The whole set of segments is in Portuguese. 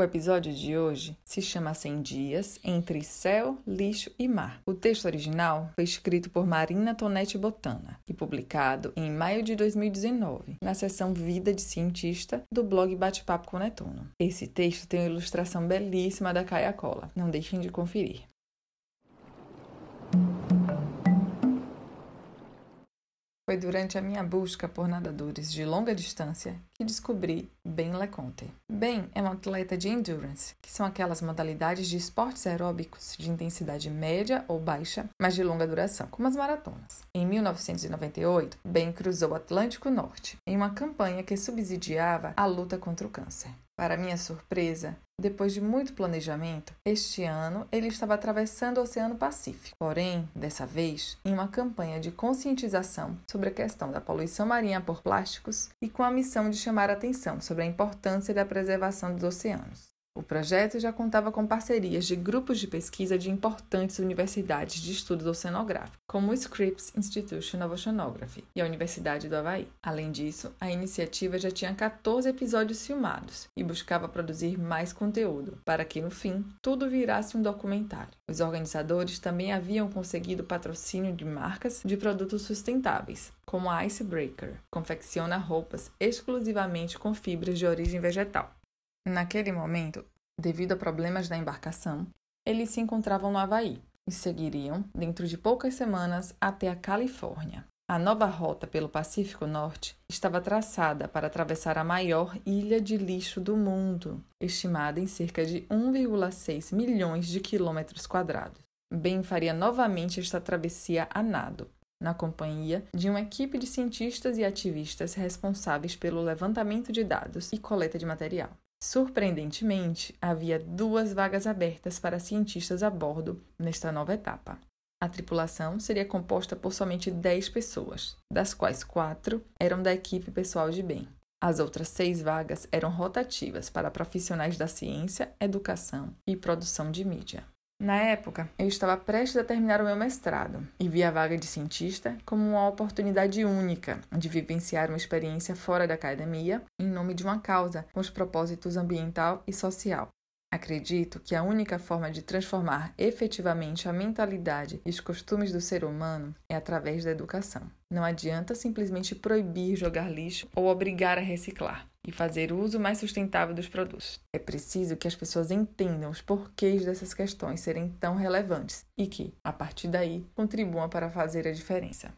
O episódio de hoje se chama 100 Dias entre Céu, Lixo e Mar. O texto original foi escrito por Marina Tonetti Botana e publicado em maio de 2019, na seção Vida de Cientista do blog Bate-Papo com Netuno. Esse texto tem uma ilustração belíssima da Caia Cola. Não deixem de conferir. Foi durante a minha busca por nadadores de longa distância que descobri Ben Leconte. Ben é um atleta de endurance, que são aquelas modalidades de esportes aeróbicos de intensidade média ou baixa, mas de longa duração, como as maratonas. Em 1998, Ben cruzou o Atlântico Norte em uma campanha que subsidiava a luta contra o câncer. Para minha surpresa, depois de muito planejamento, este ano ele estava atravessando o Oceano Pacífico. Porém, dessa vez, em uma campanha de conscientização sobre a questão da poluição marinha por plásticos e com a missão de chamar a atenção sobre a importância da preservação dos oceanos. O projeto já contava com parcerias de grupos de pesquisa de importantes universidades de estudos oceanográficos, como o Scripps Institution of Oceanography e a Universidade do Havaí. Além disso, a iniciativa já tinha 14 episódios filmados e buscava produzir mais conteúdo, para que, no fim, tudo virasse um documentário. Os organizadores também haviam conseguido patrocínio de marcas de produtos sustentáveis, como a Icebreaker, confecciona roupas exclusivamente com fibras de origem vegetal. Naquele momento, devido a problemas da embarcação, eles se encontravam no Havaí e seguiriam, dentro de poucas semanas, até a Califórnia. A nova rota pelo Pacífico Norte estava traçada para atravessar a maior ilha de lixo do mundo, estimada em cerca de 1,6 milhões de quilômetros quadrados. Ben faria novamente esta travessia a nado, na companhia de uma equipe de cientistas e ativistas responsáveis pelo levantamento de dados e coleta de material. Surpreendentemente, havia duas vagas abertas para cientistas a bordo nesta nova etapa. A tripulação seria composta por somente 10 pessoas, das quais quatro eram da equipe pessoal de bem. As outras seis vagas eram rotativas para profissionais da ciência, educação e produção de mídia. Na época, eu estava prestes a terminar o meu mestrado e vi a vaga de cientista como uma oportunidade única de vivenciar uma experiência fora da academia em nome de uma causa com os propósitos ambiental e social. Acredito que a única forma de transformar efetivamente a mentalidade e os costumes do ser humano é através da educação. Não adianta simplesmente proibir jogar lixo ou obrigar a reciclar e fazer uso mais sustentável dos produtos. É preciso que as pessoas entendam os porquês dessas questões serem tão relevantes e que, a partir daí, contribuam para fazer a diferença.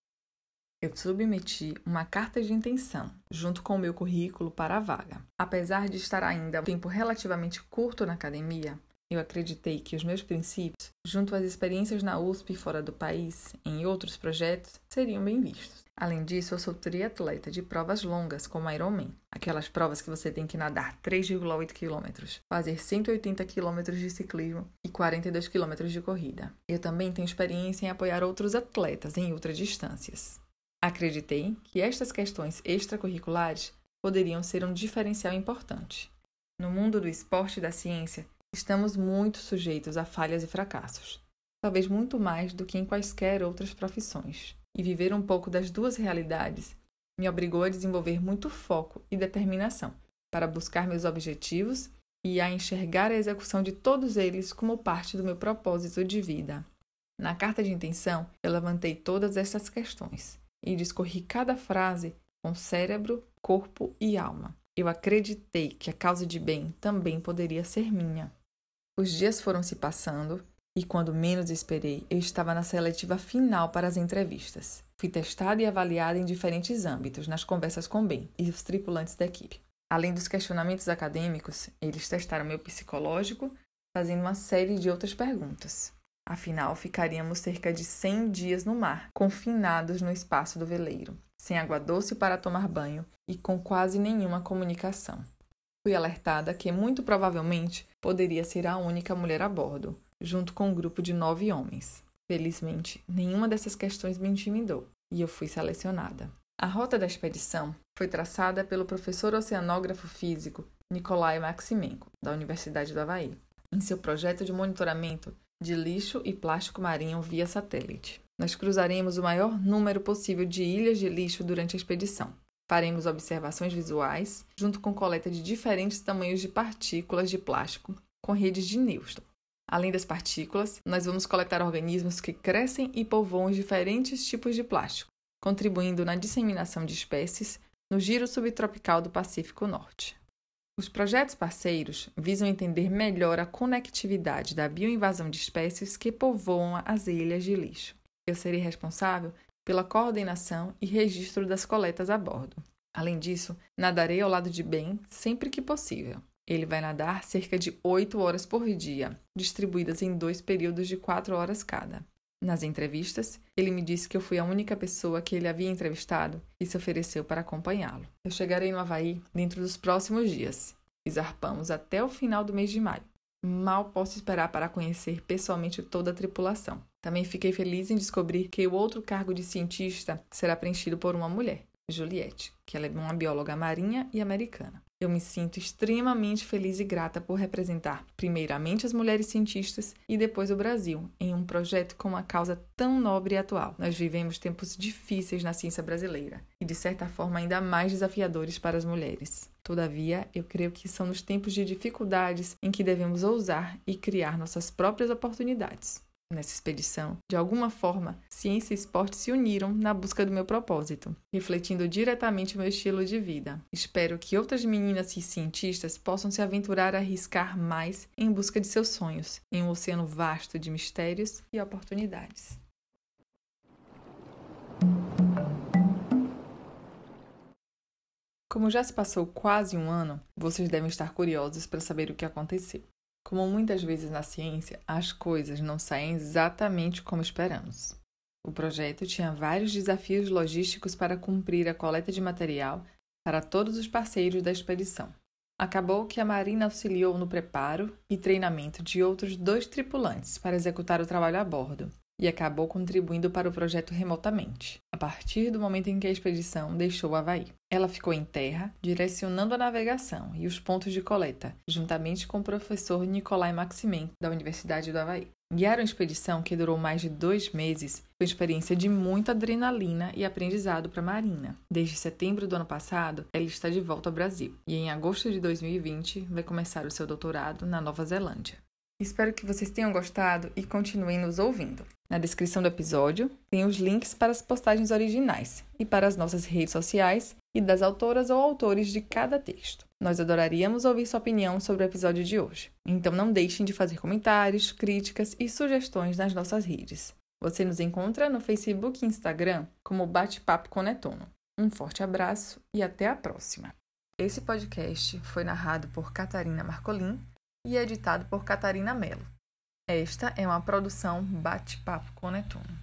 Eu submeti uma carta de intenção junto com o meu currículo para a vaga. Apesar de estar ainda um tempo relativamente curto na academia, eu acreditei que os meus princípios, junto às experiências na USP e fora do país, em outros projetos, seriam bem vistos. Além disso, eu sou triatleta de provas longas, como Ironman, aquelas provas que você tem que nadar 3,8 km, fazer 180 km de ciclismo e 42 km de corrida. Eu também tenho experiência em apoiar outros atletas em ultradistâncias. Acreditei que estas questões extracurriculares poderiam ser um diferencial importante. No mundo do esporte e da ciência, estamos muito sujeitos a falhas e fracassos, talvez muito mais do que em quaisquer outras profissões. E viver um pouco das duas realidades me obrigou a desenvolver muito foco e determinação para buscar meus objetivos e a enxergar a execução de todos eles como parte do meu propósito de vida. Na carta de intenção, eu levantei todas essas questões e discorri cada frase com cérebro, corpo e alma. Eu acreditei que a causa de bem também poderia ser minha. Os dias foram se passando e, quando menos esperei, eu estava na seletiva final para as entrevistas. Fui testada e avaliada em diferentes âmbitos nas conversas com Ben e os tripulantes da equipe. Além dos questionamentos acadêmicos, eles testaram meu psicológico, fazendo uma série de outras perguntas. Afinal, ficaríamos cerca de 100 dias no mar, confinados no espaço do veleiro, sem água doce para tomar banho e com quase nenhuma comunicação. Fui alertada que muito provavelmente poderia ser a única mulher a bordo, junto com um grupo de nove homens. Felizmente, nenhuma dessas questões me intimidou e eu fui selecionada. A rota da expedição foi traçada pelo professor oceanógrafo físico Nikolai Maximenko, da Universidade do Havaí, em seu projeto de monitoramento de lixo e plástico marinho via satélite. Nós cruzaremos o maior número possível de ilhas de lixo durante a expedição. Faremos observações visuais, junto com coleta de diferentes tamanhos de partículas de plástico, com redes de Newton. Além das partículas, nós vamos coletar organismos que crescem e povoam diferentes tipos de plástico, contribuindo na disseminação de espécies no giro subtropical do Pacífico Norte. Os projetos parceiros visam entender melhor a conectividade da bioinvasão de espécies que povoam as ilhas de lixo. Eu serei responsável pela coordenação e registro das coletas a bordo. Além disso, nadarei ao lado de Ben sempre que possível. Ele vai nadar cerca de 8 horas por dia, distribuídas em dois períodos de 4 horas cada. Nas entrevistas, ele me disse que eu fui a única pessoa que ele havia entrevistado e se ofereceu para acompanhá-lo. Eu chegarei no Havaí dentro dos próximos dias e zarpamos até o final do mês de maio. Mal posso esperar para conhecer pessoalmente toda a tripulação. Também fiquei feliz em descobrir que o outro cargo de cientista será preenchido por uma mulher, Juliette, que ela é uma bióloga marinha e americana. Eu me sinto extremamente feliz e grata por representar, primeiramente, as mulheres cientistas e depois o Brasil, em um projeto com uma causa tão nobre e atual. Nós vivemos tempos difíceis na ciência brasileira e, de certa forma, ainda mais desafiadores para as mulheres. Todavia, eu creio que são nos tempos de dificuldades em que devemos ousar e criar nossas próprias oportunidades. Nessa expedição, de alguma forma, ciência e esporte se uniram na busca do meu propósito, refletindo diretamente meu estilo de vida. Espero que outras meninas e cientistas possam se aventurar a arriscar mais em busca de seus sonhos, em um oceano vasto de mistérios e oportunidades. Como já se passou quase um ano, vocês devem estar curiosos para saber o que aconteceu. Como muitas vezes na ciência, as coisas não saem exatamente como esperamos. O projeto tinha vários desafios logísticos para cumprir a coleta de material para todos os parceiros da expedição. Acabou que a Marina auxiliou no preparo e treinamento de outros dois tripulantes para executar o trabalho a bordo, e acabou contribuindo para o projeto remotamente, a partir do momento em que a expedição deixou o Havaí. Ela ficou em terra, direcionando a navegação e os pontos de coleta, juntamente com o professor Nicolai Maximen, da Universidade do Havaí. Guiar uma expedição que durou mais de dois meses foi experiência de muita adrenalina e aprendizado para a Marina. Desde setembro do ano passado, ela está de volta ao Brasil e em agosto de 2020 vai começar o seu doutorado na Nova Zelândia. Espero que vocês tenham gostado e continuem nos ouvindo. Na descrição do episódio tem os links para as postagens originais e para as nossas redes sociais e das autoras ou autores de cada texto. Nós adoraríamos ouvir sua opinião sobre o episódio de hoje. Então não deixem de fazer comentários, críticas e sugestões nas nossas redes. Você nos encontra no Facebook e Instagram como Bate-Papo Netuno. Um forte abraço e até a próxima. Esse podcast foi narrado por Catarina Marcolin e editado por Catarina Mello. Esta é uma produção Bate-Papo com Netuno.